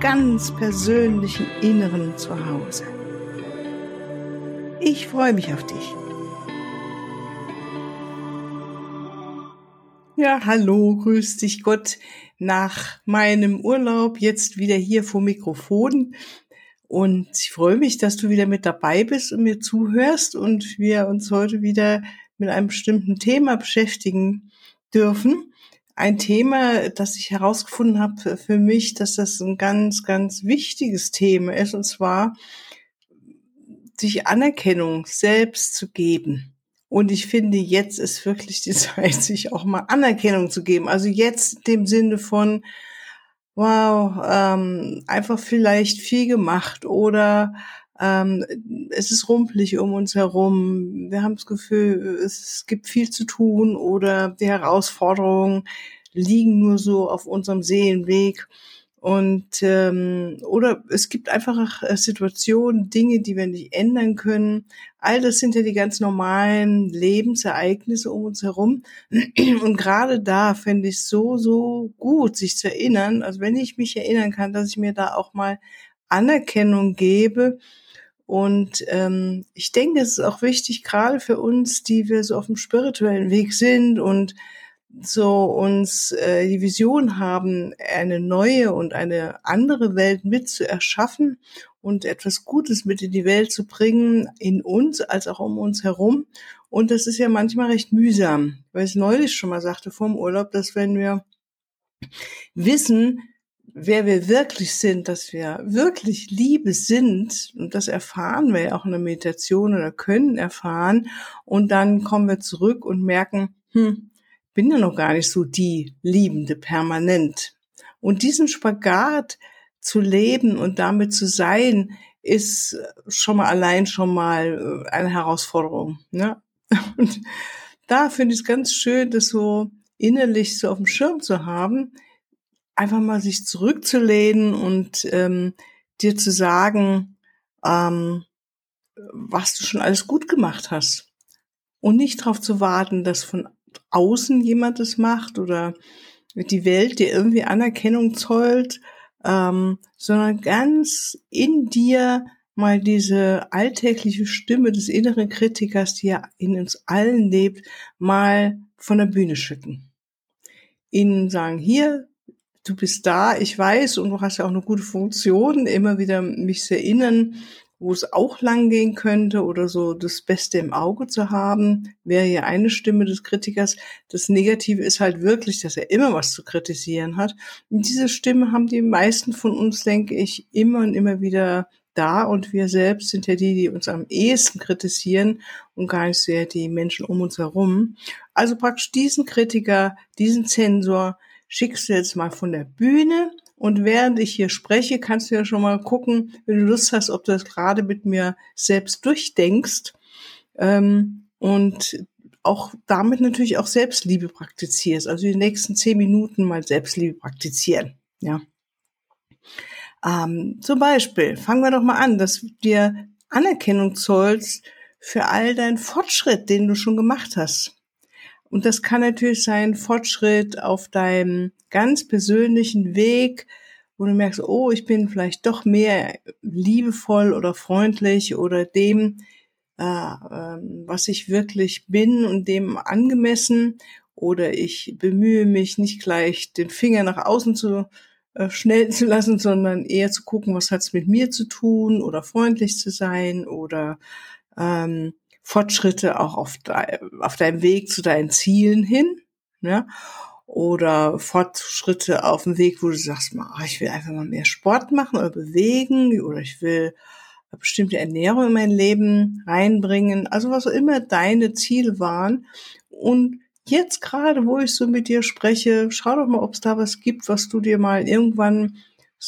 ganz persönlichen Inneren zu Hause. Ich freue mich auf dich. Ja, hallo, grüß dich Gott nach meinem Urlaub jetzt wieder hier vor Mikrofon. Und ich freue mich, dass du wieder mit dabei bist und mir zuhörst und wir uns heute wieder mit einem bestimmten Thema beschäftigen dürfen ein Thema, das ich herausgefunden habe für mich, dass das ein ganz, ganz wichtiges Thema ist, und zwar sich Anerkennung selbst zu geben. Und ich finde, jetzt ist wirklich die Zeit, sich auch mal Anerkennung zu geben. Also jetzt dem Sinne von, wow, ähm, einfach vielleicht viel gemacht oder ähm, es ist rumpelig um uns herum. Wir haben das Gefühl, es gibt viel zu tun oder die Herausforderungen liegen nur so auf unserem Seelenweg. Und ähm, oder es gibt einfach äh, Situationen, Dinge, die wir nicht ändern können. All das sind ja die ganz normalen Lebensereignisse um uns herum. Und gerade da fände ich so, so gut, sich zu erinnern. Also wenn ich mich erinnern kann, dass ich mir da auch mal Anerkennung gebe und ähm, ich denke, es ist auch wichtig, gerade für uns, die wir so auf dem spirituellen Weg sind und so uns äh, die Vision haben, eine neue und eine andere Welt mit zu erschaffen und etwas Gutes mit in die Welt zu bringen, in uns als auch um uns herum. Und das ist ja manchmal recht mühsam, weil ich neulich schon mal sagte vor dem Urlaub, dass wenn wir wissen, wer wir wirklich sind, dass wir wirklich Liebe sind, und das erfahren wir ja auch in der Meditation oder können erfahren, und dann kommen wir zurück und merken, hm, bin ja noch gar nicht so die Liebende permanent. Und diesen Spagat zu leben und damit zu sein, ist schon mal allein schon mal äh, eine Herausforderung. Ne? Und da finde ich es ganz schön, das so innerlich so auf dem Schirm zu haben, einfach mal sich zurückzulehnen und ähm, dir zu sagen, ähm, was du schon alles gut gemacht hast. Und nicht darauf zu warten, dass von außen jemand es macht oder die Welt dir irgendwie Anerkennung zollt, ähm, sondern ganz in dir mal diese alltägliche Stimme des inneren Kritikers, die ja in uns allen lebt, mal von der Bühne schicken. Ihnen sagen, hier, du bist da, ich weiß und du hast ja auch eine gute Funktion, immer wieder mich zu erinnern, wo es auch lang gehen könnte oder so das Beste im Auge zu haben, wäre ja eine Stimme des Kritikers. Das Negative ist halt wirklich, dass er immer was zu kritisieren hat. Und diese Stimme haben die meisten von uns, denke ich, immer und immer wieder da und wir selbst sind ja die, die uns am ehesten kritisieren und gar nicht sehr die Menschen um uns herum. Also praktisch diesen Kritiker, diesen Zensor, schickst du jetzt mal von der Bühne und während ich hier spreche, kannst du ja schon mal gucken, wenn du Lust hast, ob du das gerade mit mir selbst durchdenkst ähm, und auch damit natürlich auch Selbstliebe praktizierst. Also die nächsten zehn Minuten mal Selbstliebe praktizieren. Ja. Ähm, zum Beispiel, fangen wir doch mal an, dass du dir Anerkennung zollst für all deinen Fortschritt, den du schon gemacht hast. Und das kann natürlich sein Fortschritt auf deinem ganz persönlichen Weg, wo du merkst, oh, ich bin vielleicht doch mehr liebevoll oder freundlich oder dem, äh, äh, was ich wirklich bin und dem angemessen. Oder ich bemühe mich nicht gleich den Finger nach außen zu äh, schnell zu lassen, sondern eher zu gucken, was hat es mit mir zu tun oder freundlich zu sein oder ähm, Fortschritte auch auf, de auf deinem Weg zu deinen Zielen hin, ne? Oder Fortschritte auf dem Weg, wo du sagst, mal, ich will einfach mal mehr Sport machen oder bewegen oder ich will bestimmte Ernährung in mein Leben reinbringen. Also was auch immer deine Ziele waren. Und jetzt gerade, wo ich so mit dir spreche, schau doch mal, ob es da was gibt, was du dir mal irgendwann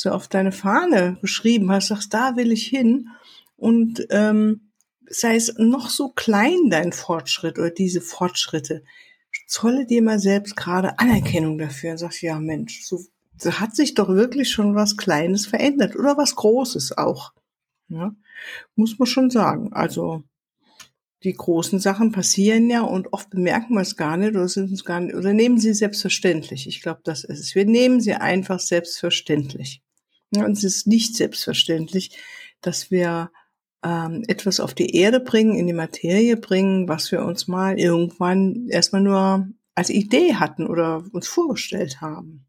du auf deine Fahne geschrieben hast, sagst, da will ich hin. Und ähm, sei es noch so klein, dein Fortschritt oder diese Fortschritte, zolle dir mal selbst gerade Anerkennung dafür und sagst, ja Mensch, so, so hat sich doch wirklich schon was Kleines verändert oder was Großes auch. Ja, muss man schon sagen. Also die großen Sachen passieren ja und oft bemerken wir es gar nicht oder sind es gar nicht oder nehmen sie selbstverständlich. Ich glaube, das ist es. Wir nehmen sie einfach selbstverständlich. Ja, und es ist nicht selbstverständlich, dass wir ähm, etwas auf die Erde bringen, in die Materie bringen, was wir uns mal irgendwann erstmal nur als Idee hatten oder uns vorgestellt haben.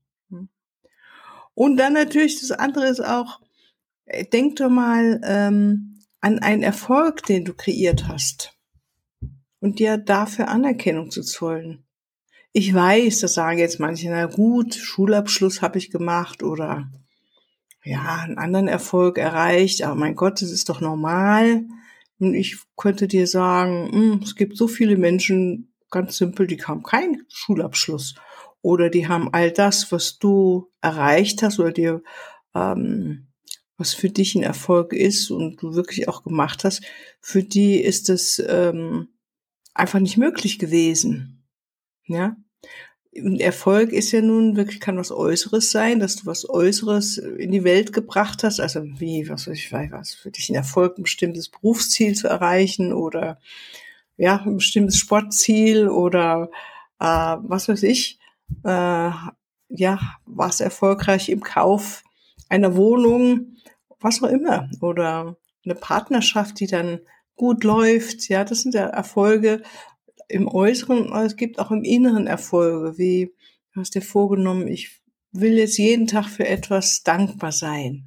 Und dann natürlich das andere ist auch, äh, denk doch mal ähm, an einen Erfolg, den du kreiert hast und dir dafür Anerkennung zu zollen. Ich weiß, das sagen jetzt manche, na gut, Schulabschluss habe ich gemacht oder ja, einen anderen Erfolg erreicht, aber mein Gott, das ist doch normal. Und ich könnte dir sagen, hm, es gibt so viele Menschen, ganz simpel, die haben keinen Schulabschluss oder die haben all das, was du erreicht hast oder dir, ähm, was für dich ein Erfolg ist und du wirklich auch gemacht hast, für die ist es ähm, einfach nicht möglich gewesen. Ja, Erfolg ist ja nun wirklich, kann was Äußeres sein, dass du was Äußeres in die Welt gebracht hast. Also wie, was weiß ich, was für dich ein Erfolg, ein bestimmtes Berufsziel zu erreichen oder ja, ein bestimmtes Sportziel oder äh, was weiß ich, äh, ja, was erfolgreich im Kauf einer Wohnung, was auch immer, oder eine Partnerschaft, die dann gut läuft. Ja, das sind ja Erfolge, im Äußeren, aber es gibt auch im Inneren Erfolge, wie du hast dir vorgenommen, ich will jetzt jeden Tag für etwas dankbar sein.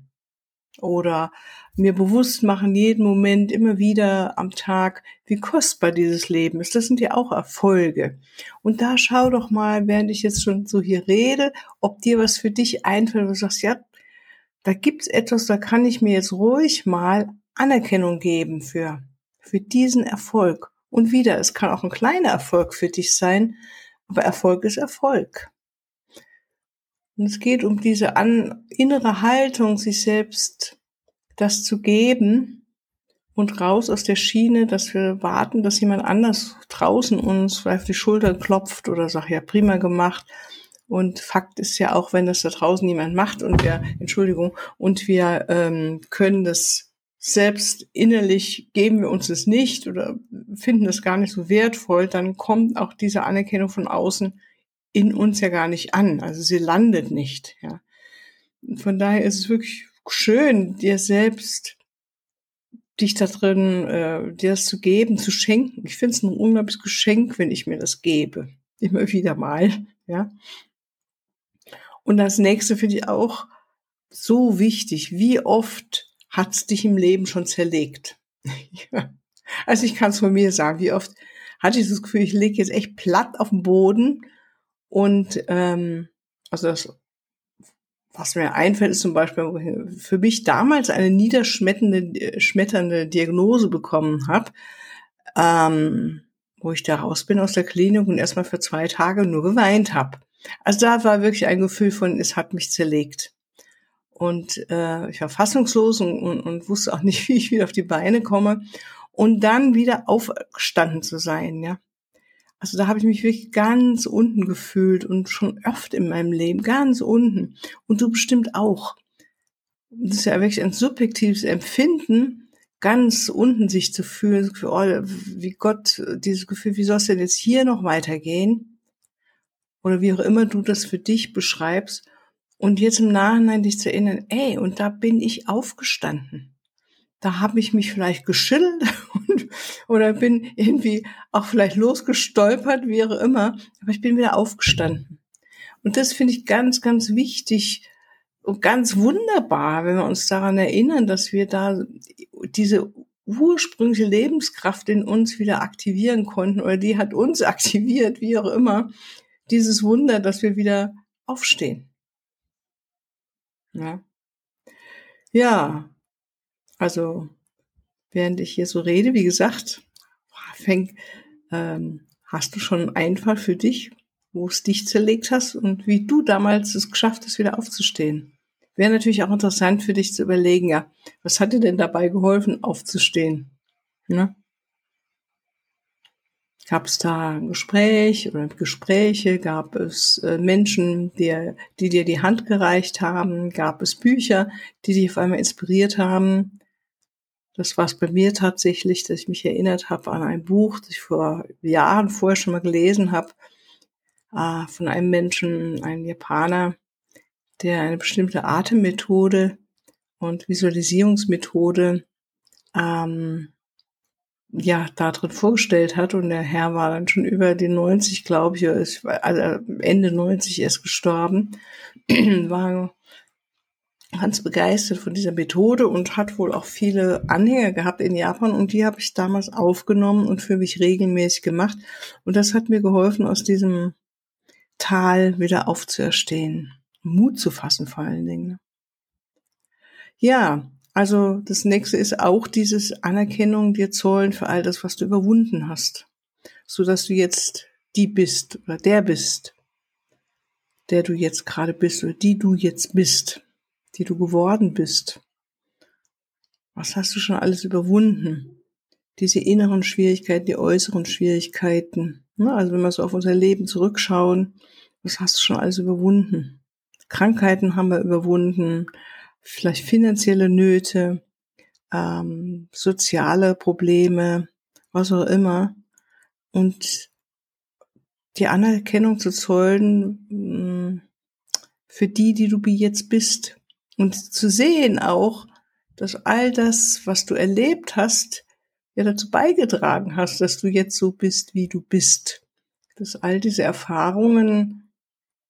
Oder mir bewusst machen, jeden Moment immer wieder am Tag, wie kostbar dieses Leben ist. Das sind ja auch Erfolge. Und da schau doch mal, während ich jetzt schon so hier rede, ob dir was für dich einfällt, wo du sagst, ja, da gibt's etwas, da kann ich mir jetzt ruhig mal Anerkennung geben für, für diesen Erfolg. Und wieder, es kann auch ein kleiner Erfolg für dich sein, aber Erfolg ist Erfolg. Und es geht um diese an, innere Haltung, sich selbst das zu geben und raus aus der Schiene, dass wir warten, dass jemand anders draußen uns vielleicht auf die Schulter klopft oder sagt, ja, prima gemacht. Und Fakt ist ja auch, wenn das da draußen niemand macht und wir, Entschuldigung, und wir ähm, können das selbst innerlich geben wir uns es nicht oder finden es gar nicht so wertvoll, dann kommt auch diese Anerkennung von außen in uns ja gar nicht an. Also sie landet nicht. Ja. Von daher ist es wirklich schön, dir selbst dich da drin, äh, dir das zu geben, zu schenken. Ich finde es ein unglaubliches Geschenk, wenn ich mir das gebe. Immer wieder mal. Ja. Und das nächste finde ich auch so wichtig. Wie oft hat's dich im Leben schon zerlegt? also ich kann es von mir sagen, wie oft hatte ich das Gefühl, ich lege jetzt echt platt auf den Boden und ähm, also das, was mir einfällt, ist zum Beispiel für mich damals eine niederschmetternde schmetternde Diagnose bekommen habe, ähm, wo ich da raus bin aus der Klinik und erstmal für zwei Tage nur geweint habe. Also da war wirklich ein Gefühl von, es hat mich zerlegt. Und äh, ich war fassungslos und, und, und wusste auch nicht, wie ich wieder auf die Beine komme. Und dann wieder aufgestanden zu sein, ja. Also da habe ich mich wirklich ganz unten gefühlt und schon oft in meinem Leben, ganz unten. Und du bestimmt auch. Das ist ja wirklich ein subjektives Empfinden, ganz unten sich zu fühlen, oh, wie Gott, dieses Gefühl, wie soll es denn jetzt hier noch weitergehen? Oder wie auch immer du das für dich beschreibst. Und jetzt im Nachhinein dich zu erinnern, ey, und da bin ich aufgestanden. Da habe ich mich vielleicht geschüttelt und, oder bin irgendwie auch vielleicht losgestolpert, wie auch immer, aber ich bin wieder aufgestanden. Und das finde ich ganz, ganz wichtig und ganz wunderbar, wenn wir uns daran erinnern, dass wir da diese ursprüngliche Lebenskraft in uns wieder aktivieren konnten oder die hat uns aktiviert, wie auch immer. Dieses Wunder, dass wir wieder aufstehen. Ja. Ja, also während ich hier so rede, wie gesagt, fäng, ähm, hast du schon einen Einfall für dich, wo es dich zerlegt hast und wie du damals es geschafft hast, wieder aufzustehen. Wäre natürlich auch interessant für dich zu überlegen, ja, was hat dir denn dabei geholfen, aufzustehen? Ne? Gab es da ein Gespräch oder Gespräche? Gab es äh, Menschen, die, die dir die Hand gereicht haben? Gab es Bücher, die dich auf einmal inspiriert haben? Das war es bei mir tatsächlich, dass ich mich erinnert habe an ein Buch, das ich vor Jahren vorher schon mal gelesen habe, äh, von einem Menschen, einem Japaner, der eine bestimmte Atemmethode und Visualisierungsmethode ähm, ja, da drin vorgestellt hat. Und der Herr war dann schon über die 90, glaube ich, also Ende 90 erst gestorben, war ganz begeistert von dieser Methode und hat wohl auch viele Anhänger gehabt in Japan und die habe ich damals aufgenommen und für mich regelmäßig gemacht. Und das hat mir geholfen, aus diesem Tal wieder aufzuerstehen. Mut zu fassen vor allen Dingen. Ja, also das nächste ist auch dieses Anerkennung dir zollen für all das, was du überwunden hast, so dass du jetzt die bist oder der bist, der du jetzt gerade bist oder die du jetzt bist, die du geworden bist. Was hast du schon alles überwunden? Diese inneren Schwierigkeiten, die äußeren Schwierigkeiten. Ne? Also wenn wir so auf unser Leben zurückschauen, was hast du schon alles überwunden? Krankheiten haben wir überwunden, vielleicht finanzielle Nöte, ähm, soziale Probleme, was auch immer. Und die Anerkennung zu zollen mm, für die, die du jetzt bist. Und zu sehen auch, dass all das, was du erlebt hast, ja dazu beigetragen hast, dass du jetzt so bist, wie du bist. Dass all diese Erfahrungen,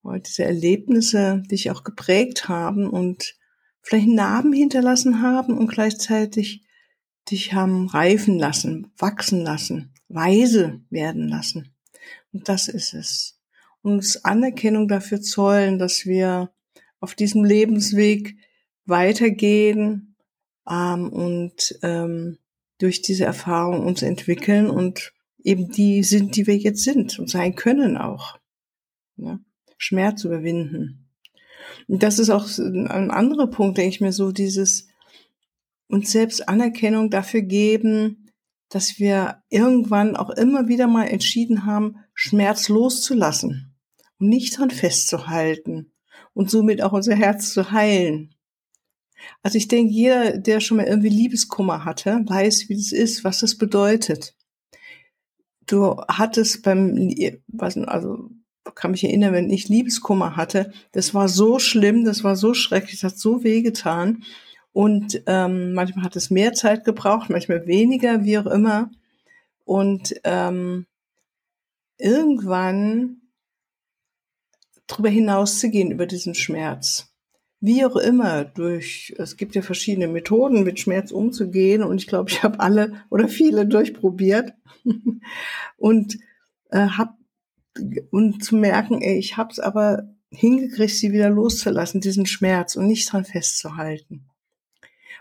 diese Erlebnisse dich auch geprägt haben und vielleicht Narben hinterlassen haben und gleichzeitig dich haben reifen lassen, wachsen lassen, weise werden lassen. Und das ist es. Uns Anerkennung dafür zollen, dass wir auf diesem Lebensweg weitergehen ähm, und ähm, durch diese Erfahrung uns entwickeln und eben die sind, die wir jetzt sind und sein können auch. Ne? Schmerz überwinden. Das ist auch ein anderer Punkt, denke ich mir so, dieses uns selbst Anerkennung dafür geben, dass wir irgendwann auch immer wieder mal entschieden haben, Schmerz loszulassen und nicht dran festzuhalten und somit auch unser Herz zu heilen. Also ich denke, jeder, der schon mal irgendwie Liebeskummer hatte, weiß, wie das ist, was das bedeutet. Du hattest beim, also kann mich erinnern, wenn ich Liebeskummer hatte, das war so schlimm, das war so schrecklich, das hat so wehgetan. Und ähm, manchmal hat es mehr Zeit gebraucht, manchmal weniger, wie auch immer. Und ähm, irgendwann drüber hinauszugehen über diesen Schmerz. Wie auch immer, durch, es gibt ja verschiedene Methoden, mit Schmerz umzugehen. Und ich glaube, ich habe alle oder viele durchprobiert und äh, habe und zu merken, ey, ich hab's aber hingekriegt, sie wieder loszulassen, diesen Schmerz und nicht dran festzuhalten.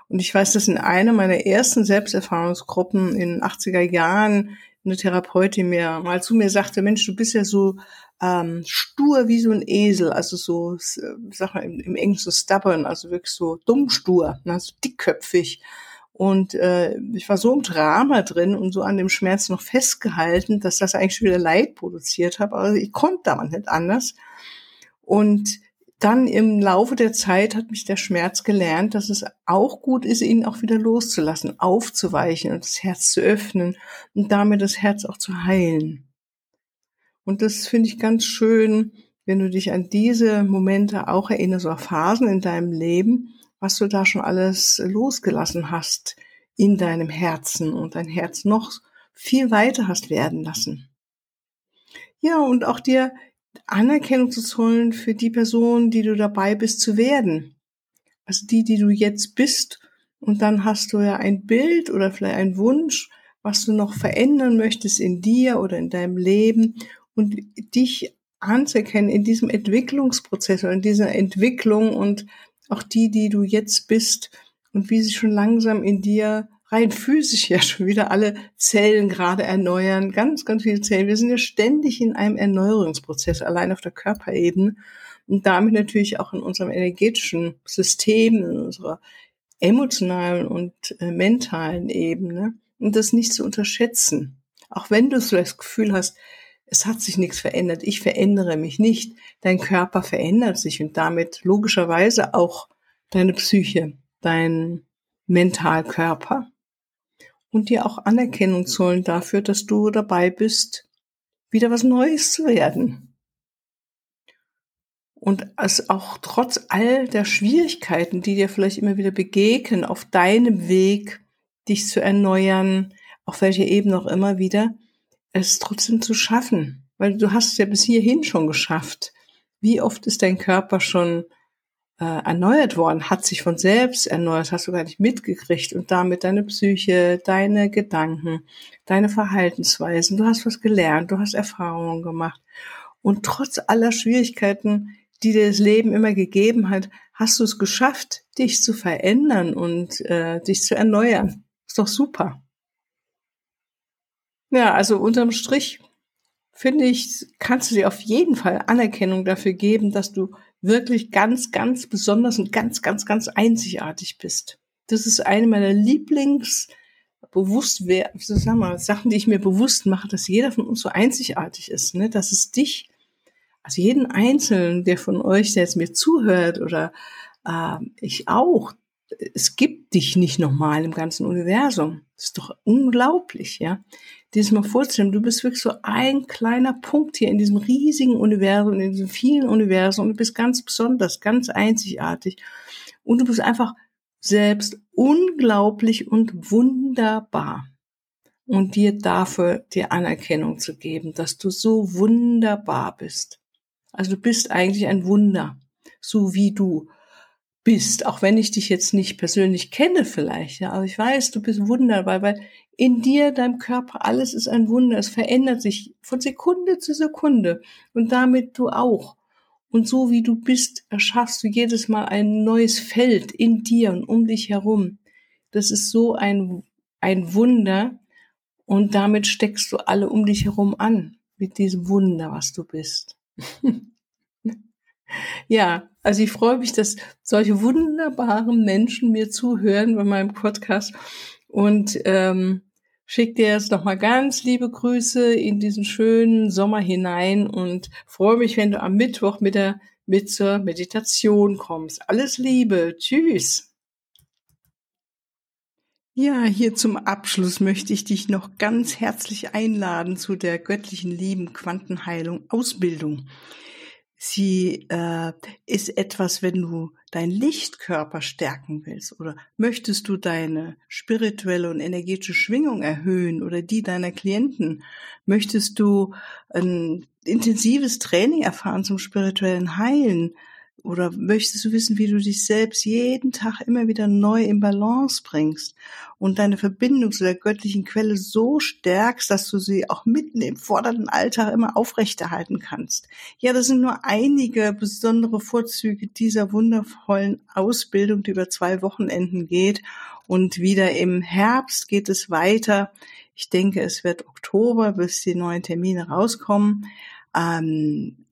Und ich weiß, dass in einer meiner ersten Selbsterfahrungsgruppen in den 80er Jahren eine Therapeutin mir mal zu mir sagte, Mensch, du bist ja so ähm, stur wie so ein Esel, also so, sag mal im, im Englischen so stubborn, also wirklich so dumm stur, ne, so dickköpfig. Und äh, ich war so im Drama drin und so an dem Schmerz noch festgehalten, dass das eigentlich schon wieder Leid produziert habe. Aber ich konnte da nicht anders. Und dann im Laufe der Zeit hat mich der Schmerz gelernt, dass es auch gut ist, ihn auch wieder loszulassen, aufzuweichen und das Herz zu öffnen und damit das Herz auch zu heilen. Und das finde ich ganz schön, wenn du dich an diese Momente auch erinnerst, so Phasen in deinem Leben, was du da schon alles losgelassen hast in deinem Herzen und dein Herz noch viel weiter hast werden lassen. Ja, und auch dir Anerkennung zu zollen für die Person, die du dabei bist zu werden. Also die, die du jetzt bist. Und dann hast du ja ein Bild oder vielleicht einen Wunsch, was du noch verändern möchtest in dir oder in deinem Leben und dich anzuerkennen in diesem Entwicklungsprozess oder in dieser Entwicklung und auch die, die du jetzt bist und wie sie schon langsam in dir rein physisch ja schon wieder alle Zellen gerade erneuern, ganz, ganz viele Zellen. Wir sind ja ständig in einem Erneuerungsprozess, allein auf der Körperebene. und damit natürlich auch in unserem energetischen System, in unserer emotionalen und äh, mentalen Ebene und das nicht zu unterschätzen. Auch wenn du so das Gefühl hast, es hat sich nichts verändert, ich verändere mich nicht, dein Körper verändert sich und damit logischerweise auch deine Psyche, dein Mentalkörper. Und dir auch Anerkennung zollen dafür, dass du dabei bist, wieder was Neues zu werden. Und es auch trotz all der Schwierigkeiten, die dir vielleicht immer wieder begegnen, auf deinem Weg, dich zu erneuern, auf welcher Ebene auch immer wieder, es trotzdem zu schaffen. Weil du hast es ja bis hierhin schon geschafft. Wie oft ist dein Körper schon äh, erneuert worden, hat sich von selbst erneuert, hast du gar nicht mitgekriegt und damit deine Psyche, deine Gedanken, deine Verhaltensweisen, du hast was gelernt, du hast Erfahrungen gemacht und trotz aller Schwierigkeiten, die dir das Leben immer gegeben hat, hast du es geschafft, dich zu verändern und äh, dich zu erneuern. Ist doch super. Ja, also unterm Strich finde ich, kannst du dir auf jeden Fall Anerkennung dafür geben, dass du wirklich ganz, ganz besonders und ganz, ganz, ganz einzigartig bist. Das ist eine meiner Lieblings bewusst sag mal, Sachen, die ich mir bewusst mache, dass jeder von uns so einzigartig ist, ne? dass es dich, also jeden Einzelnen, der von euch, der jetzt mir zuhört oder äh, ich auch, es gibt dich nicht nochmal im ganzen Universum. Das ist doch unglaublich, ja. Dieses mal vorzustellen, du bist wirklich so ein kleiner Punkt hier in diesem riesigen Universum, in diesen vielen Universen und du bist ganz besonders, ganz einzigartig. Und du bist einfach selbst unglaublich und wunderbar. Und dir dafür die Anerkennung zu geben, dass du so wunderbar bist. Also du bist eigentlich ein Wunder, so wie du bist, auch wenn ich dich jetzt nicht persönlich kenne vielleicht, ja, aber ich weiß, du bist wunderbar, weil in dir, deinem Körper, alles ist ein Wunder, es verändert sich von Sekunde zu Sekunde und damit du auch. Und so wie du bist, erschaffst du jedes Mal ein neues Feld in dir und um dich herum. Das ist so ein, ein Wunder und damit steckst du alle um dich herum an mit diesem Wunder, was du bist. Ja, also ich freue mich, dass solche wunderbaren Menschen mir zuhören bei meinem Podcast und ähm, schick dir jetzt nochmal ganz liebe Grüße in diesen schönen Sommer hinein und freue mich, wenn du am Mittwoch mit der mit zur Meditation kommst. Alles Liebe, tschüss. Ja, hier zum Abschluss möchte ich dich noch ganz herzlich einladen zu der göttlichen Lieben Quantenheilung Ausbildung. Sie äh, ist etwas, wenn du deinen Lichtkörper stärken willst oder möchtest du deine spirituelle und energetische Schwingung erhöhen oder die deiner Klienten, möchtest du ein intensives Training erfahren zum spirituellen Heilen, oder möchtest du wissen, wie du dich selbst jeden Tag immer wieder neu in Balance bringst und deine Verbindung zu der göttlichen Quelle so stärkst, dass du sie auch mitten im fordernden Alltag immer aufrechterhalten kannst? Ja, das sind nur einige besondere Vorzüge dieser wundervollen Ausbildung, die über zwei Wochenenden geht. Und wieder im Herbst geht es weiter. Ich denke, es wird Oktober, bis die neuen Termine rauskommen. Ähm, äh,